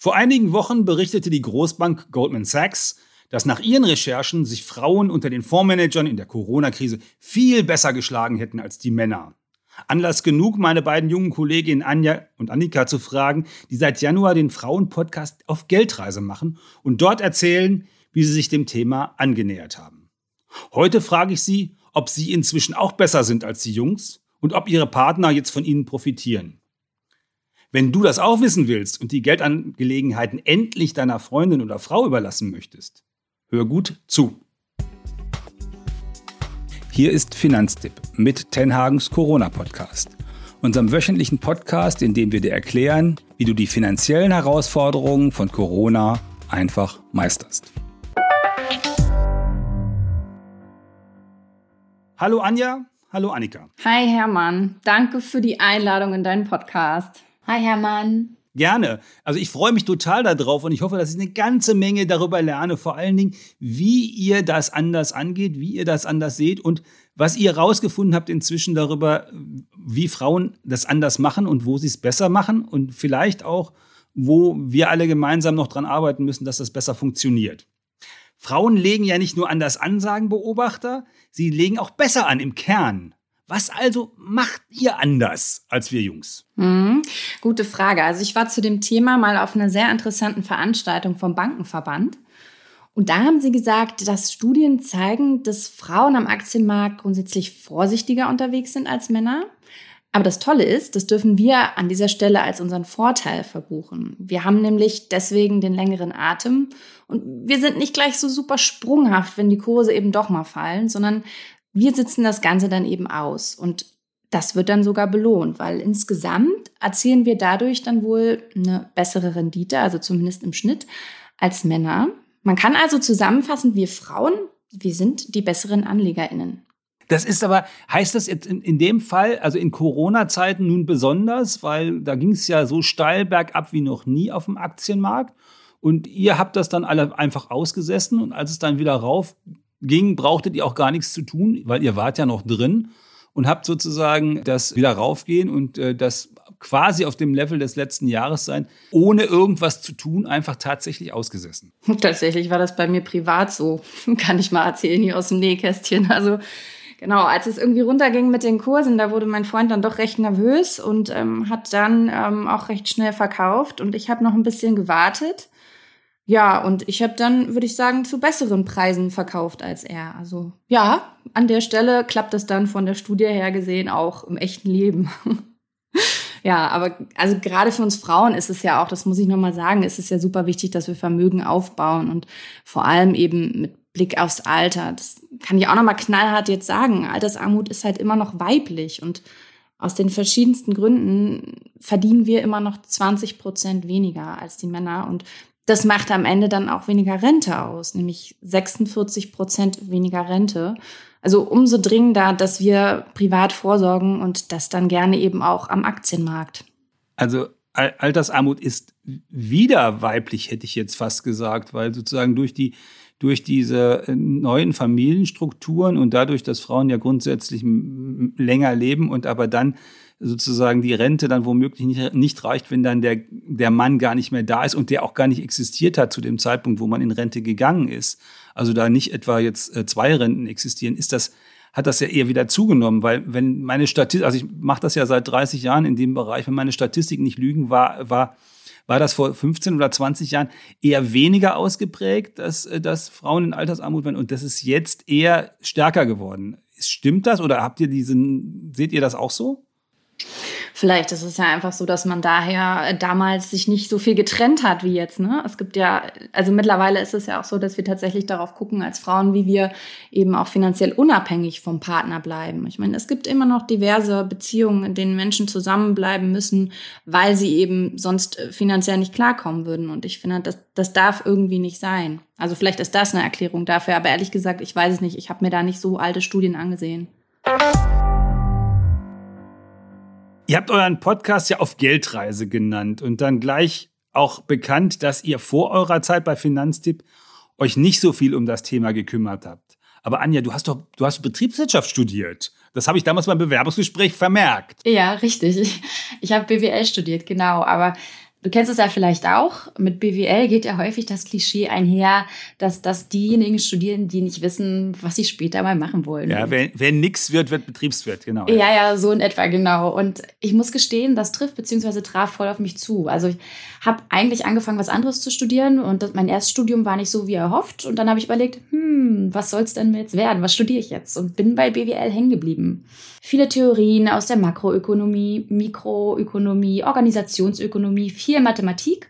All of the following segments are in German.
Vor einigen Wochen berichtete die Großbank Goldman Sachs, dass nach ihren Recherchen sich Frauen unter den Fondsmanagern in der Corona-Krise viel besser geschlagen hätten als die Männer. Anlass genug, meine beiden jungen Kolleginnen Anja und Annika zu fragen, die seit Januar den Frauenpodcast auf Geldreise machen und dort erzählen, wie sie sich dem Thema angenähert haben. Heute frage ich sie, ob sie inzwischen auch besser sind als die Jungs und ob ihre Partner jetzt von ihnen profitieren. Wenn du das auch wissen willst und die Geldangelegenheiten endlich deiner Freundin oder Frau überlassen möchtest, hör gut zu. Hier ist Finanztipp mit Tenhagens Corona-Podcast, unserem wöchentlichen Podcast, in dem wir dir erklären, wie du die finanziellen Herausforderungen von Corona einfach meisterst. Hallo Anja, hallo Annika. Hi Hermann, danke für die Einladung in deinen Podcast. Hi Hermann. Gerne. Also ich freue mich total darauf und ich hoffe, dass ich eine ganze Menge darüber lerne, vor allen Dingen, wie ihr das anders angeht, wie ihr das anders seht und was ihr herausgefunden habt inzwischen darüber, wie Frauen das anders machen und wo sie es besser machen und vielleicht auch, wo wir alle gemeinsam noch dran arbeiten müssen, dass das besser funktioniert. Frauen legen ja nicht nur an das Ansagenbeobachter, sie legen auch besser an im Kern. Was also macht ihr anders als wir Jungs? Mhm. Gute Frage. Also ich war zu dem Thema mal auf einer sehr interessanten Veranstaltung vom Bankenverband. Und da haben sie gesagt, dass Studien zeigen, dass Frauen am Aktienmarkt grundsätzlich vorsichtiger unterwegs sind als Männer. Aber das Tolle ist, das dürfen wir an dieser Stelle als unseren Vorteil verbuchen. Wir haben nämlich deswegen den längeren Atem und wir sind nicht gleich so super sprunghaft, wenn die Kurse eben doch mal fallen, sondern wir sitzen das Ganze dann eben aus und das wird dann sogar belohnt, weil insgesamt erzielen wir dadurch dann wohl eine bessere Rendite, also zumindest im Schnitt, als Männer. Man kann also zusammenfassen, wir Frauen, wir sind die besseren AnlegerInnen. Das ist aber, heißt das jetzt in, in dem Fall, also in Corona-Zeiten nun besonders, weil da ging es ja so steil bergab wie noch nie auf dem Aktienmarkt. Und ihr habt das dann alle einfach ausgesessen und als es dann wieder rauf ging, brauchtet ihr auch gar nichts zu tun, weil ihr wart ja noch drin und habt sozusagen das wieder raufgehen und äh, das quasi auf dem Level des letzten Jahres sein, ohne irgendwas zu tun, einfach tatsächlich ausgesessen. Tatsächlich war das bei mir privat so. Kann ich mal erzählen hier aus dem Nähkästchen. Also genau, als es irgendwie runterging mit den Kursen, da wurde mein Freund dann doch recht nervös und ähm, hat dann ähm, auch recht schnell verkauft und ich habe noch ein bisschen gewartet ja, und ich habe dann, würde ich sagen, zu besseren Preisen verkauft als er. Also ja, an der Stelle klappt das dann von der Studie her gesehen auch im echten Leben. ja, aber also gerade für uns Frauen ist es ja auch, das muss ich nochmal sagen, ist es ja super wichtig, dass wir Vermögen aufbauen und vor allem eben mit Blick aufs Alter. Das kann ich auch nochmal knallhart jetzt sagen. Altersarmut ist halt immer noch weiblich und aus den verschiedensten Gründen verdienen wir immer noch 20 Prozent weniger als die Männer. Und das macht am Ende dann auch weniger Rente aus, nämlich 46 Prozent weniger Rente. Also umso dringender, dass wir privat vorsorgen und das dann gerne eben auch am Aktienmarkt. Also Altersarmut ist wieder weiblich, hätte ich jetzt fast gesagt, weil sozusagen durch die durch diese äh, neuen Familienstrukturen und dadurch, dass Frauen ja grundsätzlich länger leben und aber dann sozusagen die Rente dann womöglich nicht, nicht reicht, wenn dann der, der Mann gar nicht mehr da ist und der auch gar nicht existiert hat zu dem Zeitpunkt, wo man in Rente gegangen ist. Also da nicht etwa jetzt äh, zwei Renten existieren, ist das hat das ja eher wieder zugenommen, weil wenn meine Statistik, also ich mache das ja seit 30 Jahren in dem Bereich, wenn meine Statistiken nicht lügen, war, war, war das vor 15 oder 20 Jahren eher weniger ausgeprägt, dass, äh, dass Frauen in Altersarmut werden und das ist jetzt eher stärker geworden. Stimmt das oder habt ihr diesen, seht ihr das auch so? Vielleicht ist es ja einfach so, dass man daher damals sich nicht so viel getrennt hat wie jetzt. Ne? Es gibt ja, also mittlerweile ist es ja auch so, dass wir tatsächlich darauf gucken als Frauen, wie wir eben auch finanziell unabhängig vom Partner bleiben. Ich meine, es gibt immer noch diverse Beziehungen, in denen Menschen zusammenbleiben müssen, weil sie eben sonst äh, finanziell nicht klarkommen würden. Und ich finde, das, das darf irgendwie nicht sein. Also vielleicht ist das eine Erklärung dafür, aber ehrlich gesagt, ich weiß es nicht. Ich habe mir da nicht so alte Studien angesehen. Ihr habt euren Podcast ja auf Geldreise genannt und dann gleich auch bekannt, dass ihr vor eurer Zeit bei Finanztipp euch nicht so viel um das Thema gekümmert habt. Aber Anja, du hast doch, du hast Betriebswirtschaft studiert. Das habe ich damals beim Bewerbungsgespräch vermerkt. Ja, richtig. Ich, ich habe BWL studiert, genau. Aber Du kennst es ja vielleicht auch. Mit BWL geht ja häufig das Klischee einher, dass das diejenigen studieren, die nicht wissen, was sie später mal machen wollen. Ja, wer, wer nix wird, wird Betriebswirt, genau. Ja, ja, so in etwa, genau. Und ich muss gestehen, das trifft bzw. traf voll auf mich zu. Also ich habe eigentlich angefangen, was anderes zu studieren und das, mein Erststudium war nicht so, wie erhofft. Und dann habe ich überlegt, hm, was soll es denn jetzt werden? Was studiere ich jetzt? Und bin bei BWL hängen geblieben. Viele Theorien aus der Makroökonomie, Mikroökonomie, Organisationsökonomie, viel Mathematik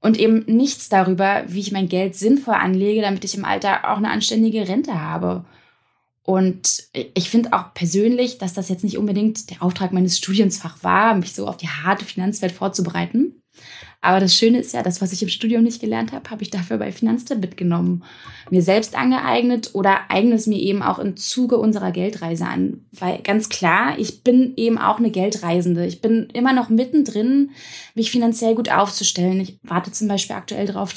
und eben nichts darüber, wie ich mein Geld sinnvoll anlege, damit ich im Alter auch eine anständige Rente habe. Und ich finde auch persönlich, dass das jetzt nicht unbedingt der Auftrag meines Studiensfach war, mich so auf die harte Finanzwelt vorzubereiten. Aber das Schöne ist ja, das, was ich im Studium nicht gelernt habe, habe ich dafür bei Finanztipp mitgenommen. Mir selbst angeeignet oder eigne es mir eben auch im Zuge unserer Geldreise an. Weil ganz klar, ich bin eben auch eine Geldreisende. Ich bin immer noch mittendrin, mich finanziell gut aufzustellen. Ich warte zum Beispiel aktuell darauf,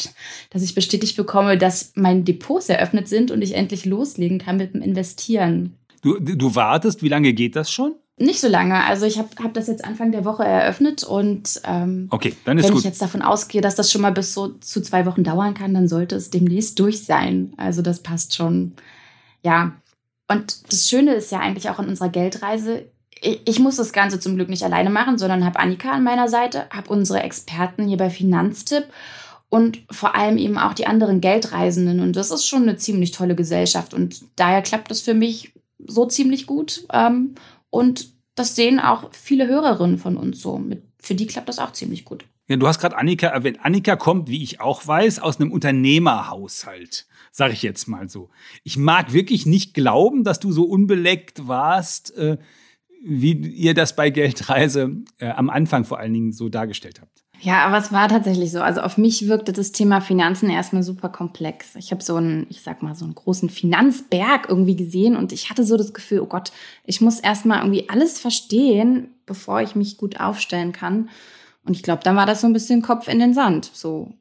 dass ich bestätigt bekomme, dass meine Depots eröffnet sind und ich endlich loslegen kann mit dem Investieren. Du, du wartest, wie lange geht das schon? Nicht so lange. Also ich habe hab das jetzt Anfang der Woche eröffnet und ähm, okay, dann ist wenn gut. ich jetzt davon ausgehe, dass das schon mal bis so zu zwei Wochen dauern kann, dann sollte es demnächst durch sein. Also das passt schon. Ja. Und das Schöne ist ja eigentlich auch in unserer Geldreise, ich, ich muss das Ganze zum Glück nicht alleine machen, sondern habe Annika an meiner Seite, habe unsere Experten hier bei Finanztipp und vor allem eben auch die anderen Geldreisenden. Und das ist schon eine ziemlich tolle Gesellschaft. Und daher klappt das für mich so ziemlich gut. Ähm, und das sehen auch viele Hörerinnen von uns so. Für die klappt das auch ziemlich gut. Ja, du hast gerade Annika erwähnt. Annika kommt, wie ich auch weiß, aus einem Unternehmerhaushalt, sage ich jetzt mal so. Ich mag wirklich nicht glauben, dass du so unbeleckt warst, äh, wie ihr das bei Geldreise äh, am Anfang vor allen Dingen so dargestellt habt. Ja, aber es war tatsächlich so. Also auf mich wirkte das Thema Finanzen erstmal super komplex. Ich habe so einen, ich sag mal, so einen großen Finanzberg irgendwie gesehen und ich hatte so das Gefühl, oh Gott, ich muss erstmal irgendwie alles verstehen, bevor ich mich gut aufstellen kann. Und ich glaube, dann war das so ein bisschen Kopf in den Sand. So.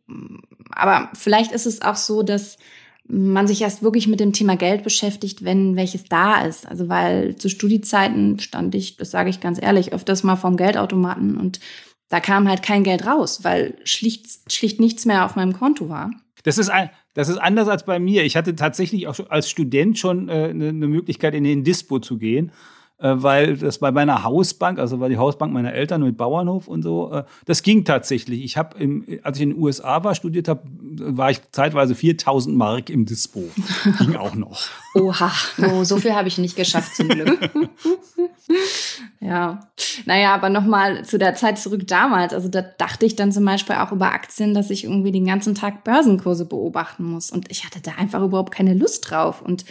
Aber vielleicht ist es auch so, dass man sich erst wirklich mit dem Thema Geld beschäftigt, wenn welches da ist. Also weil zu Studiezeiten stand ich, das sage ich ganz ehrlich, öfters mal vom Geldautomaten und da kam halt kein Geld raus, weil schlicht, schlicht nichts mehr auf meinem Konto war. Das ist, ein, das ist anders als bei mir. Ich hatte tatsächlich auch als Student schon äh, eine, eine Möglichkeit, in den Dispo zu gehen. Äh, weil das bei meiner Hausbank, also war die Hausbank meiner Eltern mit Bauernhof und so, äh, das ging tatsächlich. Ich habe, als ich in den USA war, studiert habe, war ich zeitweise 4000 Mark im Dispo. ging auch noch. Oha, oh, so viel habe ich nicht geschafft zum Glück. ja, naja, aber nochmal zu der Zeit zurück damals. Also da dachte ich dann zum Beispiel auch über Aktien, dass ich irgendwie den ganzen Tag Börsenkurse beobachten muss. Und ich hatte da einfach überhaupt keine Lust drauf. Und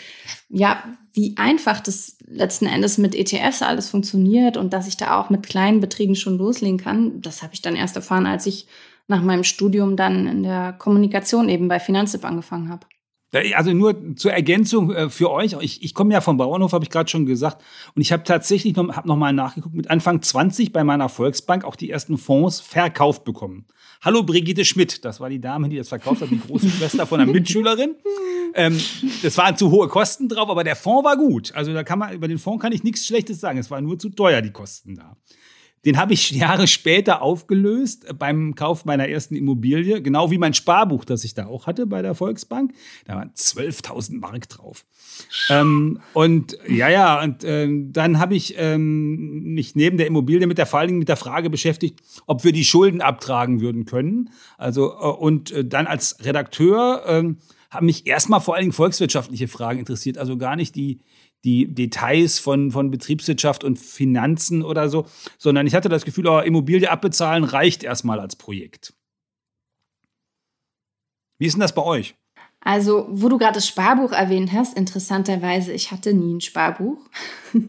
ja, wie einfach das letzten Endes mit ETFs alles funktioniert und dass ich da auch mit kleinen Betrieben schon loslegen kann, das habe ich dann erst erfahren, als ich nach meinem Studium dann in der Kommunikation eben bei Finanzip angefangen habe. Also nur zur Ergänzung äh, für euch. Ich, ich komme ja vom Bauernhof, habe ich gerade schon gesagt. Und ich habe tatsächlich noch, hab noch mal nachgeguckt, mit Anfang 20 bei meiner Volksbank auch die ersten Fonds verkauft bekommen. Hallo Brigitte Schmidt, das war die Dame, die das verkauft hat, die große Schwester von einer Mitschülerin. Ähm, das waren zu hohe Kosten drauf, aber der Fonds war gut. Also da kann man, über den Fonds kann ich nichts Schlechtes sagen. Es war nur zu teuer, die Kosten da. Den habe ich Jahre später aufgelöst beim Kauf meiner ersten Immobilie, genau wie mein Sparbuch, das ich da auch hatte bei der Volksbank. Da waren 12.000 Mark drauf. Ähm, und ja, ja, und äh, dann habe ich ähm, mich neben der Immobilie mit der vor allen Dingen mit der Frage beschäftigt, ob wir die Schulden abtragen würden können. Also äh, und äh, dann als Redakteur äh, haben mich erstmal vor allen Dingen volkswirtschaftliche Fragen interessiert, also gar nicht die die Details von, von Betriebswirtschaft und Finanzen oder so, sondern ich hatte das Gefühl, oh, Immobilie abbezahlen reicht erstmal als Projekt. Wie ist denn das bei euch? Also, wo du gerade das Sparbuch erwähnt hast, interessanterweise, ich hatte nie ein Sparbuch.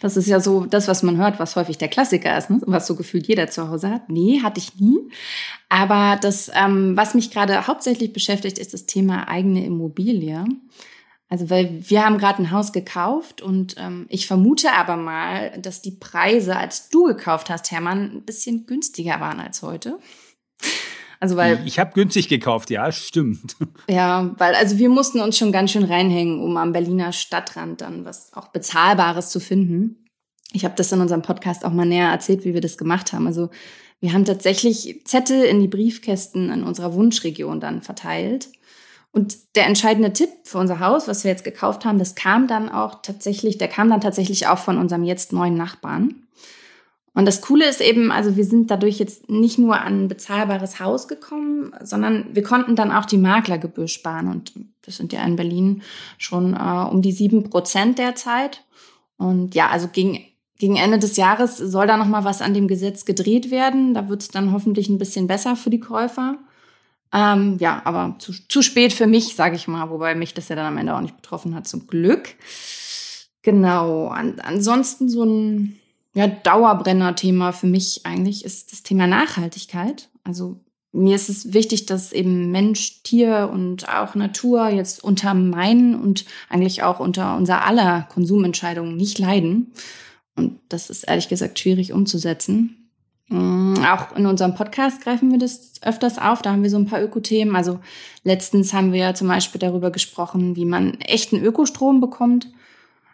Das ist ja so das, was man hört, was häufig der Klassiker ist, ne? was so gefühlt jeder zu Hause hat. Nee, hatte ich nie. Aber das, ähm, was mich gerade hauptsächlich beschäftigt, ist das Thema eigene Immobilie. Also, weil wir haben gerade ein Haus gekauft und ähm, ich vermute aber mal, dass die Preise, als du gekauft hast, Hermann, ein bisschen günstiger waren als heute. Also weil ich habe günstig gekauft, ja, stimmt. Ja, weil also wir mussten uns schon ganz schön reinhängen, um am Berliner Stadtrand dann was auch bezahlbares zu finden. Ich habe das in unserem Podcast auch mal näher erzählt, wie wir das gemacht haben. Also Wir haben tatsächlich Zettel in die Briefkästen in unserer Wunschregion dann verteilt. Und der entscheidende Tipp für unser Haus, was wir jetzt gekauft haben, das kam dann auch tatsächlich, der kam dann tatsächlich auch von unserem jetzt neuen Nachbarn. Und das Coole ist eben, also wir sind dadurch jetzt nicht nur an ein bezahlbares Haus gekommen, sondern wir konnten dann auch die Maklergebühr sparen. Und wir sind ja in Berlin schon äh, um die sieben Prozent derzeit. Und ja, also gegen, gegen Ende des Jahres soll da noch mal was an dem Gesetz gedreht werden. Da wird es dann hoffentlich ein bisschen besser für die Käufer. Ähm, ja, aber zu, zu spät für mich, sage ich mal, wobei mich das ja dann am Ende auch nicht betroffen hat, zum Glück. Genau. An, ansonsten so ein ja, Dauerbrenner-Thema für mich eigentlich ist das Thema Nachhaltigkeit. Also mir ist es wichtig, dass eben Mensch, Tier und auch Natur jetzt unter meinen und eigentlich auch unter unser aller Konsumentscheidungen nicht leiden. Und das ist ehrlich gesagt schwierig umzusetzen. Mm, auch in unserem Podcast greifen wir das öfters auf. Da haben wir so ein paar Ökothemen. Also letztens haben wir zum Beispiel darüber gesprochen, wie man echten Ökostrom bekommt.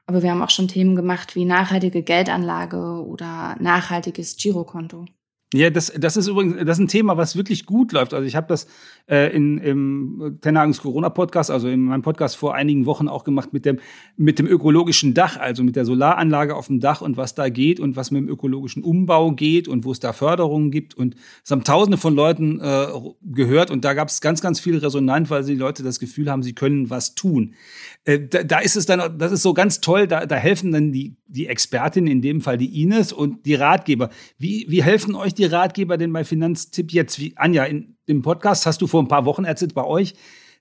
Aber wir haben auch schon Themen gemacht wie nachhaltige Geldanlage oder nachhaltiges Girokonto. Ja, das, das ist übrigens das ist ein Thema, was wirklich gut läuft. Also ich habe das äh, in, im Tenhagens Corona-Podcast, also in meinem Podcast vor einigen Wochen auch gemacht mit dem, mit dem ökologischen Dach, also mit der Solaranlage auf dem Dach und was da geht und was mit dem ökologischen Umbau geht und wo es da Förderungen gibt. Und es haben tausende von Leuten äh, gehört und da gab es ganz, ganz viel Resonanz, weil die Leute das Gefühl haben, sie können was tun. Äh, da, da ist es dann, das ist so ganz toll, da, da helfen dann die, die Expertin, in dem Fall die Ines und die Ratgeber. Wie, wie helfen euch die Ratgeber denn bei Finanztipp jetzt? Wie, Anja, in dem Podcast hast du vor ein paar Wochen erzählt bei euch,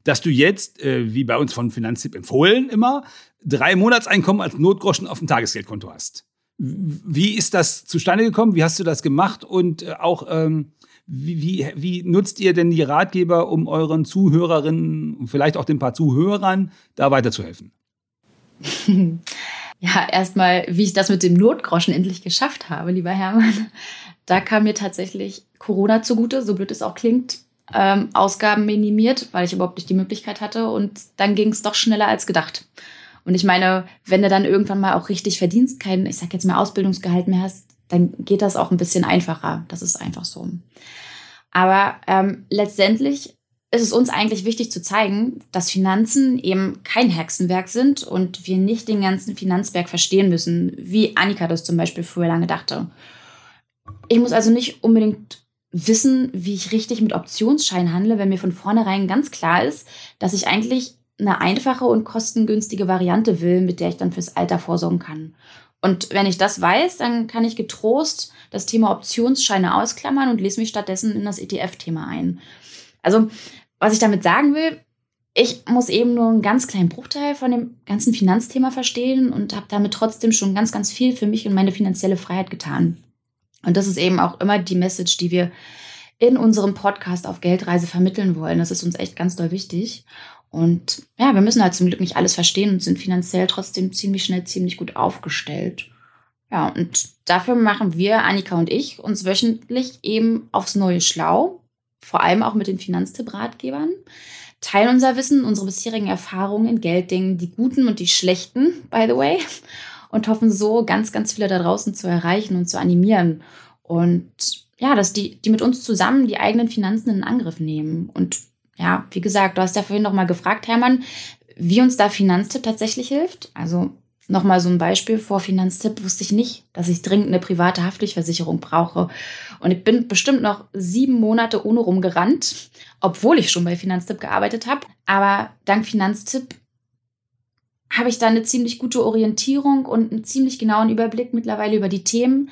dass du jetzt, äh, wie bei uns von Finanztipp empfohlen immer, drei Monatseinkommen als Notgroschen auf dem Tagesgeldkonto hast. Wie ist das zustande gekommen? Wie hast du das gemacht? Und äh, auch, ähm, wie, wie, wie nutzt ihr denn die Ratgeber, um euren Zuhörerinnen und vielleicht auch den paar Zuhörern da weiterzuhelfen? Ja, erstmal, wie ich das mit dem Notgroschen endlich geschafft habe, lieber Hermann. Da kam mir tatsächlich Corona zugute, so blöd es auch klingt. Ähm, Ausgaben minimiert, weil ich überhaupt nicht die Möglichkeit hatte. Und dann ging es doch schneller als gedacht. Und ich meine, wenn du dann irgendwann mal auch richtig verdienst, kein, ich sag jetzt mal Ausbildungsgehalt mehr hast, dann geht das auch ein bisschen einfacher. Das ist einfach so. Aber ähm, letztendlich ist es uns eigentlich wichtig zu zeigen, dass Finanzen eben kein Hexenwerk sind und wir nicht den ganzen Finanzberg verstehen müssen, wie Annika das zum Beispiel früher lange dachte. Ich muss also nicht unbedingt wissen, wie ich richtig mit Optionsscheinen handle, wenn mir von vornherein ganz klar ist, dass ich eigentlich eine einfache und kostengünstige Variante will, mit der ich dann fürs Alter vorsorgen kann. Und wenn ich das weiß, dann kann ich getrost das Thema Optionsscheine ausklammern und lese mich stattdessen in das ETF-Thema ein. Also, was ich damit sagen will, ich muss eben nur einen ganz kleinen Bruchteil von dem ganzen Finanzthema verstehen und habe damit trotzdem schon ganz, ganz viel für mich und meine finanzielle Freiheit getan. Und das ist eben auch immer die Message, die wir in unserem Podcast auf Geldreise vermitteln wollen. Das ist uns echt ganz doll wichtig. Und ja, wir müssen halt zum Glück nicht alles verstehen und sind finanziell trotzdem ziemlich schnell, ziemlich gut aufgestellt. Ja, und dafür machen wir, Annika und ich, uns wöchentlich eben aufs Neue schlau, vor allem auch mit den Finanztipp-Ratgebern, teilen unser Wissen, unsere bisherigen Erfahrungen in Gelddingen, die guten und die schlechten, by the way, und hoffen so, ganz, ganz viele da draußen zu erreichen und zu animieren. Und ja, dass die, die mit uns zusammen die eigenen Finanzen in Angriff nehmen und ja, wie gesagt, du hast ja vorhin noch mal gefragt, Hermann, wie uns da Finanztipp tatsächlich hilft. Also nochmal so ein Beispiel vor Finanztipp wusste ich nicht, dass ich dringend eine private Haftpflichtversicherung brauche. Und ich bin bestimmt noch sieben Monate ohne rumgerannt, obwohl ich schon bei Finanztipp gearbeitet habe. Aber dank Finanztipp habe ich da eine ziemlich gute Orientierung und einen ziemlich genauen Überblick mittlerweile über die Themen,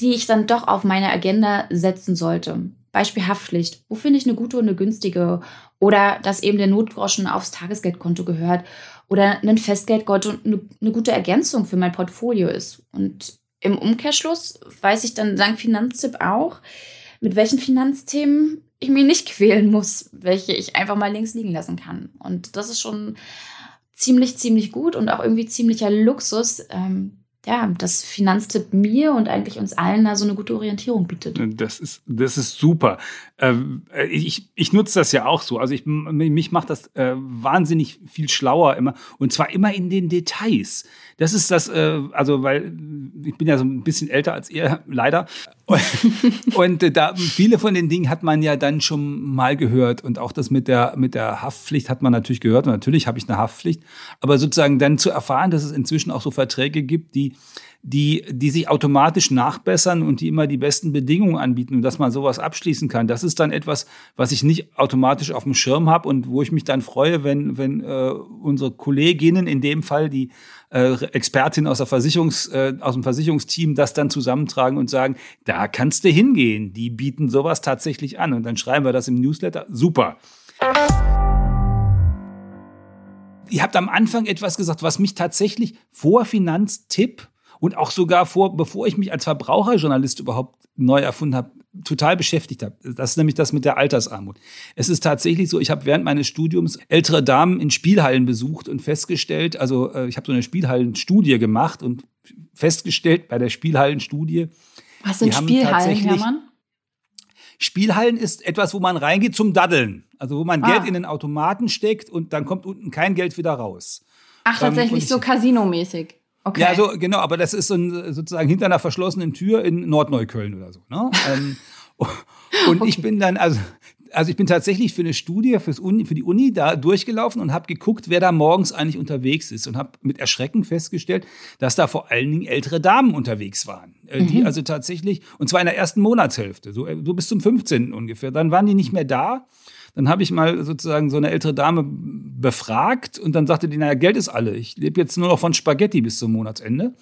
die ich dann doch auf meine Agenda setzen sollte. Beispiel Haftpflicht. Wo finde ich eine gute und eine günstige? Oder dass eben der Notgroschen aufs Tagesgeldkonto gehört. Oder ein Festgeldkonto eine, eine gute Ergänzung für mein Portfolio ist. Und im Umkehrschluss weiß ich dann dank Finanztipp auch, mit welchen Finanzthemen ich mich nicht quälen muss, welche ich einfach mal links liegen lassen kann. Und das ist schon ziemlich, ziemlich gut und auch irgendwie ziemlicher Luxus, ähm, ja, das Finanztipp mir und eigentlich uns allen da so eine gute Orientierung bietet. Das ist, das ist super. Ähm, äh, ich, ich nutze das ja auch so. Also ich, mich macht das äh, wahnsinnig viel schlauer immer. Und zwar immer in den Details. Das ist das, äh, also weil ich bin ja so ein bisschen älter als ihr, leider. Und, und äh, da, viele von den Dingen hat man ja dann schon mal gehört. Und auch das mit der, mit der Haftpflicht hat man natürlich gehört. Und natürlich habe ich eine Haftpflicht. Aber sozusagen dann zu erfahren, dass es inzwischen auch so Verträge gibt, die die, die sich automatisch nachbessern und die immer die besten Bedingungen anbieten und dass man sowas abschließen kann. Das ist dann etwas, was ich nicht automatisch auf dem Schirm habe und wo ich mich dann freue, wenn, wenn äh, unsere Kolleginnen, in dem Fall die äh, Expertin aus, der Versicherungs, äh, aus dem Versicherungsteam, das dann zusammentragen und sagen, da kannst du hingehen. Die bieten sowas tatsächlich an. Und dann schreiben wir das im Newsletter. Super. Ihr habt am Anfang etwas gesagt, was mich tatsächlich vor Finanztipp und auch sogar vor, bevor ich mich als Verbraucherjournalist überhaupt neu erfunden habe, total beschäftigt habe. Das ist nämlich das mit der Altersarmut. Es ist tatsächlich so, ich habe während meines Studiums ältere Damen in Spielhallen besucht und festgestellt, also äh, ich habe so eine Spielhallenstudie gemacht und festgestellt bei der Spielhallenstudie. Was sind Spielhallen, Hermann? Spielhallen ist etwas, wo man reingeht zum Daddeln. Also wo man ah. Geld in den Automaten steckt und dann kommt unten kein Geld wieder raus. Ach, tatsächlich ähm, so Casino-mäßig. Okay. Ja, so, genau, aber das ist so ein, sozusagen hinter einer verschlossenen Tür in Nordneukölln oder so. Ne? ähm, und okay. ich bin dann, also, also ich bin tatsächlich für eine Studie Uni, für die Uni da durchgelaufen und habe geguckt, wer da morgens eigentlich unterwegs ist und habe mit Erschrecken festgestellt, dass da vor allen Dingen ältere Damen unterwegs waren, äh, mhm. die also tatsächlich und zwar in der ersten Monatshälfte, so, so bis zum 15. ungefähr. Dann waren die nicht mehr da dann habe ich mal sozusagen so eine ältere Dame befragt und dann sagte die, naja, Geld ist alle. Ich lebe jetzt nur noch von Spaghetti bis zum Monatsende.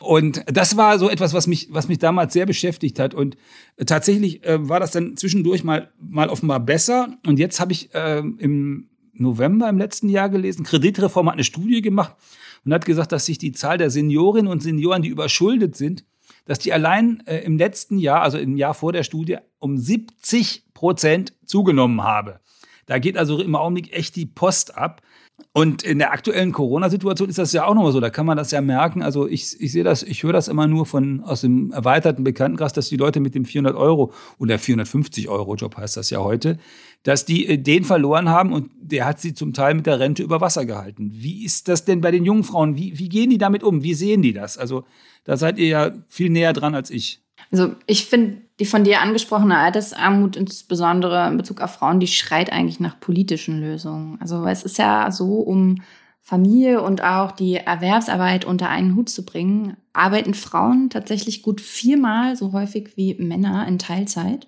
Und das war so etwas, was mich, was mich damals sehr beschäftigt hat. Und tatsächlich äh, war das dann zwischendurch mal, mal offenbar besser. Und jetzt habe ich äh, im November im letzten Jahr gelesen, Kreditreform hat eine Studie gemacht und hat gesagt, dass sich die Zahl der Seniorinnen und Senioren, die überschuldet sind, dass die allein äh, im letzten Jahr, also im Jahr vor der Studie, um 70 Prozent zugenommen habe. Da geht also im Augenblick echt die Post ab. Und in der aktuellen Corona-Situation ist das ja auch nochmal so. Da kann man das ja merken. Also ich, ich sehe das, ich höre das immer nur von aus dem erweiterten Bekanntenkreis, dass die Leute mit dem 400 Euro oder 450 Euro Job heißt das ja heute, dass die äh, den verloren haben und der hat sie zum Teil mit der Rente über Wasser gehalten. Wie ist das denn bei den jungen Frauen? Wie, wie gehen die damit um? Wie sehen die das? Also da seid ihr ja viel näher dran als ich. Also ich finde die von dir angesprochene Altersarmut, insbesondere in Bezug auf Frauen, die schreit eigentlich nach politischen Lösungen. Also es ist ja so, um Familie und auch die Erwerbsarbeit unter einen Hut zu bringen, arbeiten Frauen tatsächlich gut viermal so häufig wie Männer in Teilzeit.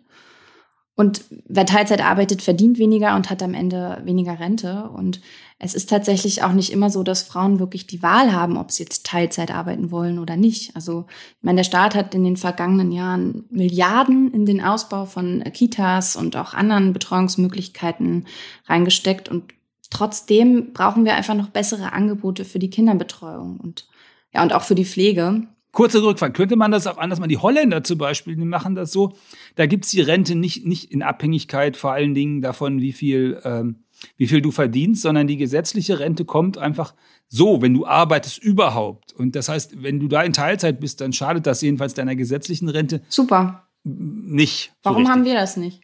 Und wer Teilzeit arbeitet, verdient weniger und hat am Ende weniger Rente. Und es ist tatsächlich auch nicht immer so, dass Frauen wirklich die Wahl haben, ob sie jetzt Teilzeit arbeiten wollen oder nicht. Also, ich meine, der Staat hat in den vergangenen Jahren Milliarden in den Ausbau von Kitas und auch anderen Betreuungsmöglichkeiten reingesteckt. Und trotzdem brauchen wir einfach noch bessere Angebote für die Kinderbetreuung und ja, und auch für die Pflege. Kurze Rückfrage. Könnte man das auch anders machen? Die Holländer zum Beispiel, die machen das so. Da gibt es die Rente nicht, nicht in Abhängigkeit vor allen Dingen davon, wie viel, ähm, wie viel du verdienst, sondern die gesetzliche Rente kommt einfach so, wenn du arbeitest überhaupt. Und das heißt, wenn du da in Teilzeit bist, dann schadet das jedenfalls deiner gesetzlichen Rente. Super. Nicht. So Warum richtig. haben wir das nicht?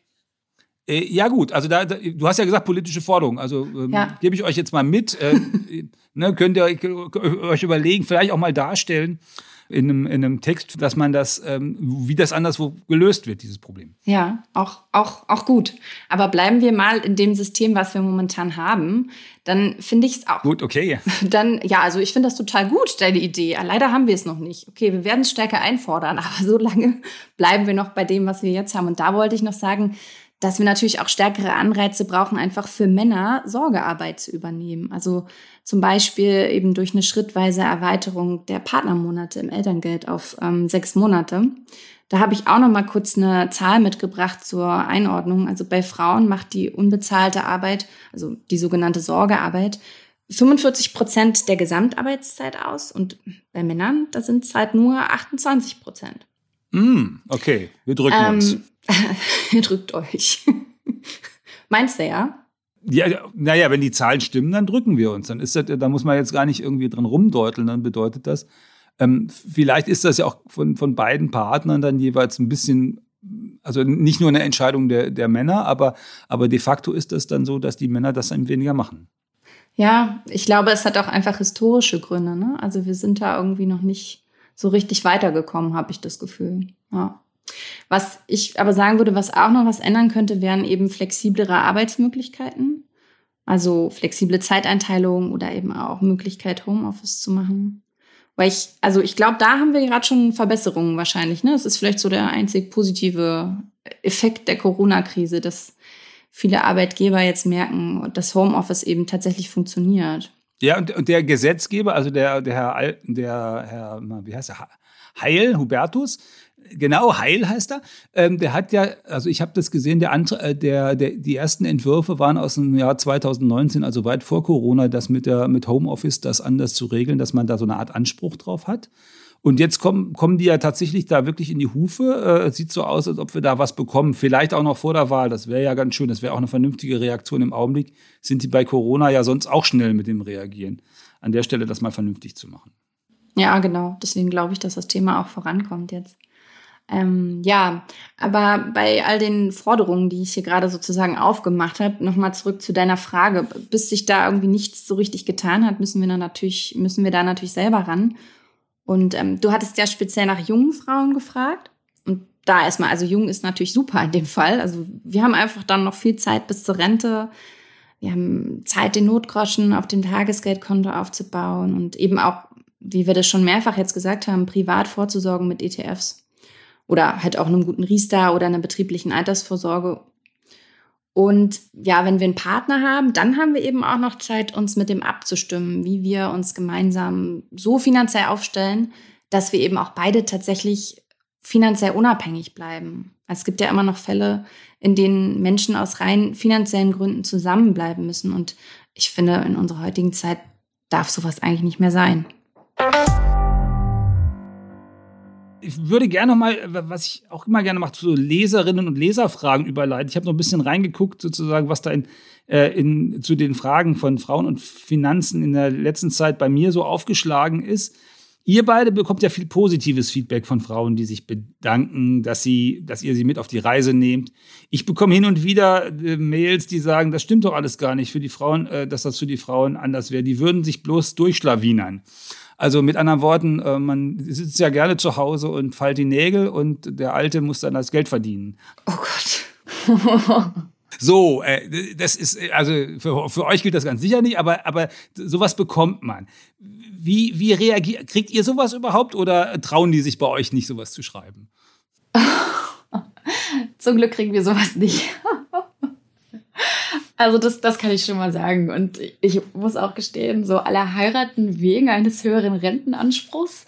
Äh, ja gut, also da, da, du hast ja gesagt politische Forderungen, also ähm, ja. gebe ich euch jetzt mal mit. Äh, ne, könnt ihr euch überlegen, vielleicht auch mal darstellen in einem, in einem Text, dass man das, ähm, wie das anderswo gelöst wird, dieses Problem. Ja, auch, auch, auch gut. Aber bleiben wir mal in dem System, was wir momentan haben, dann finde ich es auch. Gut, okay. Dann, ja, also ich finde das total gut, deine Idee. Leider haben wir es noch nicht. Okay, wir werden es stärker einfordern, aber so lange bleiben wir noch bei dem, was wir jetzt haben. Und da wollte ich noch sagen, dass wir natürlich auch stärkere Anreize brauchen, einfach für Männer Sorgearbeit zu übernehmen. Also zum Beispiel eben durch eine schrittweise Erweiterung der Partnermonate im Elterngeld auf ähm, sechs Monate. Da habe ich auch noch mal kurz eine Zahl mitgebracht zur Einordnung. Also bei Frauen macht die unbezahlte Arbeit, also die sogenannte Sorgearbeit, 45 Prozent der Gesamtarbeitszeit aus und bei Männern, da sind es halt nur 28 Prozent. Mm, okay, wir drücken ähm, uns. Ihr drückt euch. Meinst du ja? Ja, naja, wenn die Zahlen stimmen, dann drücken wir uns. Dann ist das, da muss man jetzt gar nicht irgendwie dran rumdeuteln, dann bedeutet das. Ähm, vielleicht ist das ja auch von, von beiden Partnern dann jeweils ein bisschen, also nicht nur eine Entscheidung der, der Männer, aber, aber de facto ist das dann so, dass die Männer das dann weniger machen. Ja, ich glaube, es hat auch einfach historische Gründe. Ne? Also wir sind da irgendwie noch nicht so richtig weitergekommen, habe ich das Gefühl. Ja. Was ich aber sagen würde, was auch noch was ändern könnte, wären eben flexiblere Arbeitsmöglichkeiten. Also flexible Zeiteinteilung oder eben auch Möglichkeit, Homeoffice zu machen. Weil ich, also ich glaube, da haben wir gerade schon Verbesserungen wahrscheinlich. Ne? Das ist vielleicht so der einzig positive Effekt der Corona-Krise, dass viele Arbeitgeber jetzt merken, dass Homeoffice eben tatsächlich funktioniert. Ja, und, und der Gesetzgeber, also der, der Herr, der Herr, wie heißt er, Heil, Hubertus, genau, Heil heißt er. Ähm, der hat ja, also ich habe das gesehen, der, äh, der, der, die ersten Entwürfe waren aus dem Jahr 2019, also weit vor Corona, das mit, der, mit Homeoffice das anders zu regeln, dass man da so eine Art Anspruch drauf hat. Und jetzt kommen, kommen die ja tatsächlich da wirklich in die Hufe. Äh, sieht so aus, als ob wir da was bekommen. Vielleicht auch noch vor der Wahl. Das wäre ja ganz schön. Das wäre auch eine vernünftige Reaktion. Im Augenblick sind die bei Corona ja sonst auch schnell mit dem Reagieren. An der Stelle das mal vernünftig zu machen. Ja, genau. Deswegen glaube ich, dass das Thema auch vorankommt jetzt. Ähm, ja, aber bei all den Forderungen, die ich hier gerade sozusagen aufgemacht habe, nochmal zurück zu deiner Frage. Bis sich da irgendwie nichts so richtig getan hat, müssen wir dann natürlich, müssen wir da natürlich selber ran. Und ähm, du hattest ja speziell nach jungen Frauen gefragt. Und da erstmal, also jung ist natürlich super in dem Fall. Also wir haben einfach dann noch viel Zeit bis zur Rente. Wir haben Zeit, den Notgroschen auf dem Tagesgeldkonto aufzubauen und eben auch, wie wir das schon mehrfach jetzt gesagt haben, privat vorzusorgen mit ETFs oder halt auch einem guten Riester oder einer betrieblichen Altersvorsorge. Und ja, wenn wir einen Partner haben, dann haben wir eben auch noch Zeit, uns mit dem abzustimmen, wie wir uns gemeinsam so finanziell aufstellen, dass wir eben auch beide tatsächlich finanziell unabhängig bleiben. Es gibt ja immer noch Fälle, in denen Menschen aus rein finanziellen Gründen zusammenbleiben müssen. Und ich finde, in unserer heutigen Zeit darf sowas eigentlich nicht mehr sein ich würde gerne noch mal, was ich auch immer gerne mache, zu Leserinnen und Leserfragen überleiten. Ich habe noch ein bisschen reingeguckt, sozusagen, was da in, äh, in, zu den Fragen von Frauen und Finanzen in der letzten Zeit bei mir so aufgeschlagen ist. Ihr beide bekommt ja viel positives Feedback von Frauen, die sich bedanken, dass sie, dass ihr sie mit auf die Reise nehmt. Ich bekomme hin und wieder äh, Mails, die sagen, das stimmt doch alles gar nicht für die Frauen, äh, dass das für die Frauen anders wäre. Die würden sich bloß durchschlawinern. Also mit anderen Worten, äh, man sitzt ja gerne zu Hause und feilt die Nägel und der Alte muss dann das Geld verdienen. Oh Gott. So, äh, das ist, also für, für euch gilt das ganz sicher nicht, aber, aber sowas bekommt man. Wie, wie reagiert, kriegt ihr sowas überhaupt oder trauen die sich bei euch nicht, sowas zu schreiben? Zum Glück kriegen wir sowas nicht. Also das, das kann ich schon mal sagen. Und ich muss auch gestehen, so alle heiraten wegen eines höheren Rentenanspruchs.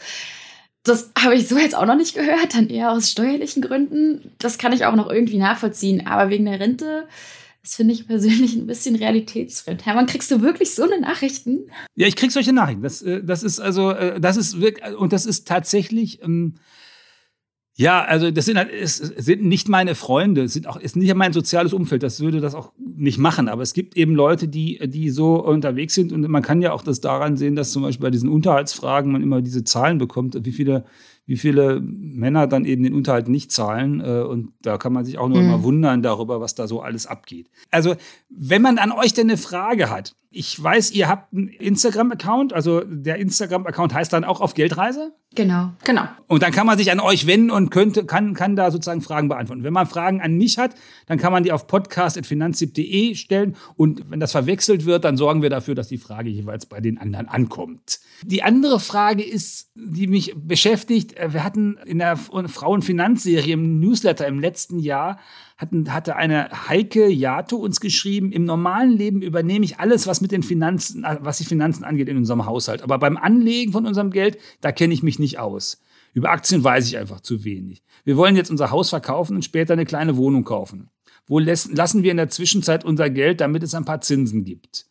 Das habe ich so jetzt auch noch nicht gehört, dann eher aus steuerlichen Gründen. Das kann ich auch noch irgendwie nachvollziehen. Aber wegen der Rente, das finde ich persönlich ein bisschen realitätsfremd. Hermann, kriegst du wirklich so eine Nachrichten? Ja, ich krieg solche Nachrichten. Das, äh, das ist also, äh, das ist wirklich, und das ist tatsächlich. Ähm ja, also das sind, halt, es sind nicht meine Freunde, es sind auch, ist nicht mein soziales Umfeld, das würde das auch nicht machen. Aber es gibt eben Leute, die, die so unterwegs sind und man kann ja auch das daran sehen, dass zum Beispiel bei diesen Unterhaltsfragen man immer diese Zahlen bekommt, wie viele, wie viele Männer dann eben den Unterhalt nicht zahlen. Äh, und da kann man sich auch nur mhm. immer wundern darüber, was da so alles abgeht. Also, wenn man an euch denn eine Frage hat, ich weiß, ihr habt einen Instagram-Account, also der Instagram-Account heißt dann auch auf Geldreise? Genau, genau. Und dann kann man sich an euch wenden und könnte, kann, kann da sozusagen Fragen beantworten. Wenn man Fragen an mich hat, dann kann man die auf podcast.finanztipp.de stellen und wenn das verwechselt wird, dann sorgen wir dafür, dass die Frage jeweils bei den anderen ankommt. Die andere Frage ist, die mich beschäftigt, wir hatten in der Frauenfinanzserie im Newsletter im letzten Jahr hatten, hatte eine Heike Jato uns geschrieben, im normalen Leben übernehme ich alles, was mit den Finanzen, was die Finanzen angeht in unserem Haushalt. Aber beim Anlegen von unserem Geld, da kenne ich mich nicht aus. Über Aktien weiß ich einfach zu wenig. Wir wollen jetzt unser Haus verkaufen und später eine kleine Wohnung kaufen. Wo lassen wir in der Zwischenzeit unser Geld, damit es ein paar Zinsen gibt?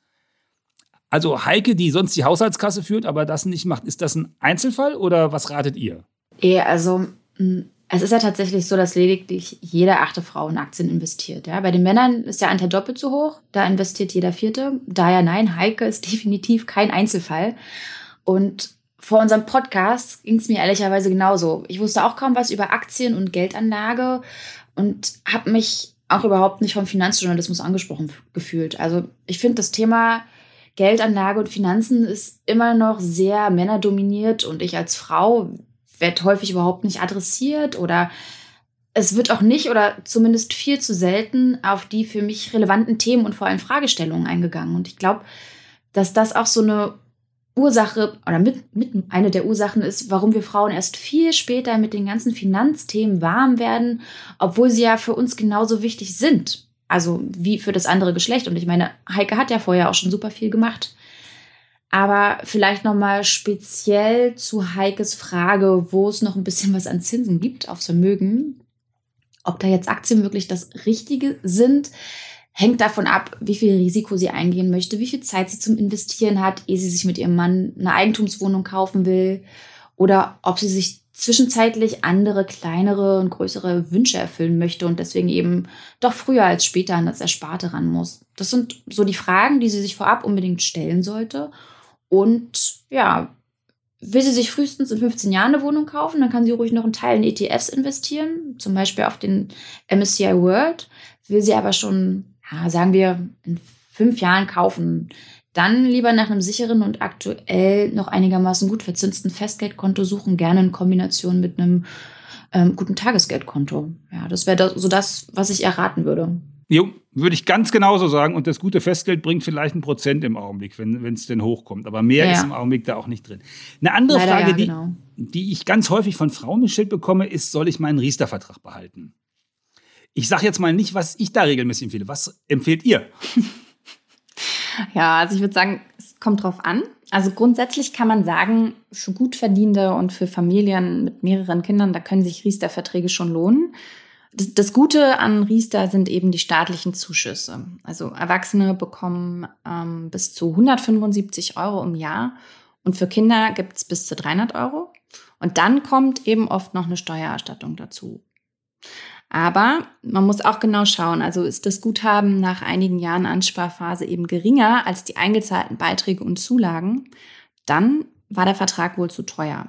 Also Heike, die sonst die Haushaltskasse führt, aber das nicht macht, ist das ein Einzelfall oder was ratet ihr? Ja, also es ist ja tatsächlich so, dass lediglich jede achte Frau in Aktien investiert. Ja? Bei den Männern ist der Anteil doppelt so hoch, da investiert jeder vierte. Daher nein, Heike ist definitiv kein Einzelfall. Und vor unserem Podcast ging es mir ehrlicherweise genauso. Ich wusste auch kaum was über Aktien und Geldanlage und habe mich auch überhaupt nicht vom Finanzjournalismus angesprochen gefühlt. Also ich finde das Thema Geldanlage und Finanzen ist immer noch sehr männerdominiert und ich als Frau wird häufig überhaupt nicht adressiert oder es wird auch nicht oder zumindest viel zu selten auf die für mich relevanten Themen und vor allem Fragestellungen eingegangen. Und ich glaube, dass das auch so eine Ursache oder mit, mit eine der Ursachen ist, warum wir Frauen erst viel später mit den ganzen Finanzthemen warm werden, obwohl sie ja für uns genauso wichtig sind. Also wie für das andere Geschlecht. Und ich meine, Heike hat ja vorher auch schon super viel gemacht. Aber vielleicht nochmal speziell zu Heikes Frage, wo es noch ein bisschen was an Zinsen gibt aufs Vermögen. Ob da jetzt Aktien wirklich das Richtige sind, hängt davon ab, wie viel Risiko sie eingehen möchte, wie viel Zeit sie zum Investieren hat, ehe sie sich mit ihrem Mann eine Eigentumswohnung kaufen will oder ob sie sich zwischenzeitlich andere, kleinere und größere Wünsche erfüllen möchte und deswegen eben doch früher als später an das Ersparte ran muss. Das sind so die Fragen, die sie sich vorab unbedingt stellen sollte. Und ja, will sie sich frühestens in 15 Jahren eine Wohnung kaufen, dann kann sie ruhig noch einen Teil in ETFs investieren, zum Beispiel auf den MSCI World. Will sie aber schon ja, sagen wir, in fünf Jahren kaufen, dann lieber nach einem sicheren und aktuell noch einigermaßen gut verzinsten Festgeldkonto suchen, gerne in Kombination mit einem ähm, guten Tagesgeldkonto. Ja, das wäre so das, was ich erraten würde. Jo, würde ich ganz genauso sagen. Und das gute Festgeld bringt vielleicht ein Prozent im Augenblick, wenn es denn hochkommt. Aber mehr ja. ist im Augenblick da auch nicht drin. Eine andere Leider Frage, ja, genau. die, die ich ganz häufig von Frauen gestellt bekomme, ist, soll ich meinen Riester-Vertrag behalten? Ich sage jetzt mal nicht, was ich da regelmäßig empfehle. Was empfehlt ihr? ja, also ich würde sagen, es kommt drauf an. Also grundsätzlich kann man sagen, für Gutverdienende und für Familien mit mehreren Kindern, da können sich Riester-Verträge schon lohnen. Das, Gute an Riester sind eben die staatlichen Zuschüsse. Also Erwachsene bekommen ähm, bis zu 175 Euro im Jahr und für Kinder gibt es bis zu 300 Euro. Und dann kommt eben oft noch eine Steuererstattung dazu. Aber man muss auch genau schauen, also ist das Guthaben nach einigen Jahren Ansparphase eben geringer als die eingezahlten Beiträge und Zulagen, dann war der Vertrag wohl zu teuer.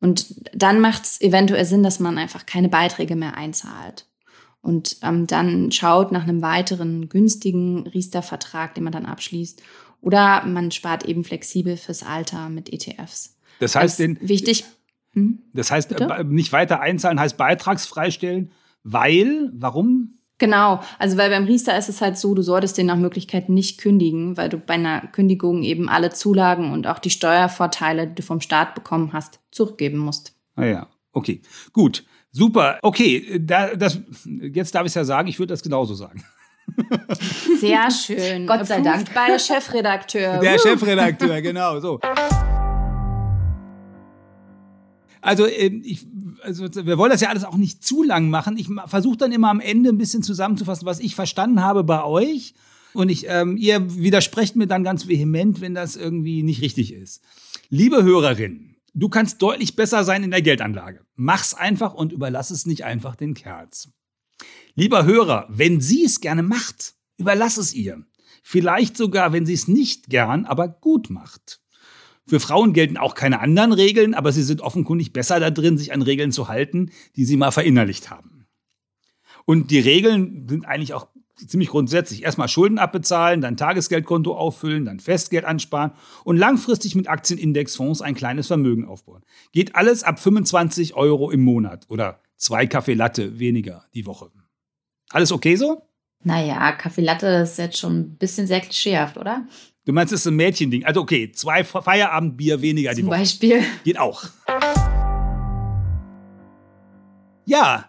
Und dann macht es eventuell Sinn, dass man einfach keine Beiträge mehr einzahlt. Und ähm, dann schaut nach einem weiteren günstigen Riester-Vertrag, den man dann abschließt. Oder man spart eben flexibel fürs Alter mit ETFs. Das heißt, den, wichtig. Hm? Das heißt, Bitte? Äh, nicht weiter einzahlen heißt beitragsfreistellen weil, warum? Genau, also weil beim Riester ist es halt so, du solltest den nach Möglichkeit nicht kündigen, weil du bei einer Kündigung eben alle Zulagen und auch die Steuervorteile, die du vom Staat bekommen hast, zurückgeben musst. Ah ja, okay, gut, super. Okay, da, das, jetzt darf ich es ja sagen, ich würde das genauso sagen. Sehr schön. Gott sei Dank. Bei der Chefredakteur. Der Chefredakteur, genau so. Also, ähm, ich, also wir wollen das ja alles auch nicht zu lang machen. Ich versuche dann immer am Ende ein bisschen zusammenzufassen, was ich verstanden habe bei euch. Und ich, ähm, ihr widersprecht mir dann ganz vehement, wenn das irgendwie nicht richtig ist. Liebe Hörerin, du kannst deutlich besser sein in der Geldanlage. Mach's einfach und überlass es nicht einfach den Kerls. Lieber Hörer, wenn sie es gerne macht, überlass es ihr. Vielleicht sogar, wenn sie es nicht gern, aber gut macht. Für Frauen gelten auch keine anderen Regeln, aber sie sind offenkundig besser da drin, sich an Regeln zu halten, die sie mal verinnerlicht haben. Und die Regeln sind eigentlich auch ziemlich grundsätzlich. Erstmal Schulden abbezahlen, dann Tagesgeldkonto auffüllen, dann Festgeld ansparen und langfristig mit Aktienindexfonds ein kleines Vermögen aufbauen. Geht alles ab 25 Euro im Monat oder zwei Kaffee Latte weniger die Woche. Alles okay so? Naja, Kaffee Latte ist jetzt schon ein bisschen sehr klischeehaft, oder? Du meinst, es ist ein Mädchending. Also okay, zwei Feierabendbier weniger Zum die Woche. Zum Beispiel. Geht auch. Ja,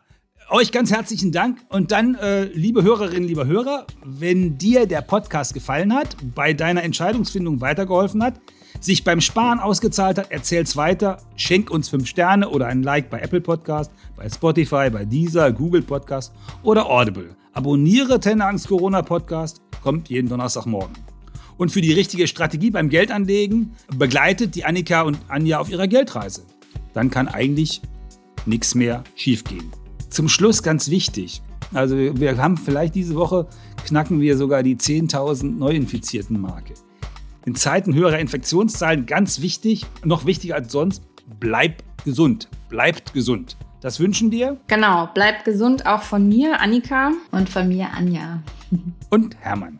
euch ganz herzlichen Dank. Und dann, äh, liebe Hörerinnen, liebe Hörer, wenn dir der Podcast gefallen hat, bei deiner Entscheidungsfindung weitergeholfen hat, sich beim Sparen ausgezahlt hat, erzähl's weiter, schenk uns fünf Sterne oder ein Like bei Apple Podcast, bei Spotify, bei Deezer, Google Podcast oder Audible. Abonniere Tenangst Corona Podcast, kommt jeden Donnerstagmorgen. Und für die richtige Strategie beim Geldanlegen begleitet die Annika und Anja auf ihrer Geldreise. Dann kann eigentlich nichts mehr schiefgehen. Zum Schluss ganz wichtig. Also wir haben vielleicht diese Woche knacken wir sogar die 10.000 Neuinfizierten Marke. In Zeiten höherer Infektionszahlen ganz wichtig, noch wichtiger als sonst, bleib gesund. Bleibt gesund. Das wünschen dir? Genau, bleibt gesund auch von mir, Annika. Und von mir, Anja. Und Hermann.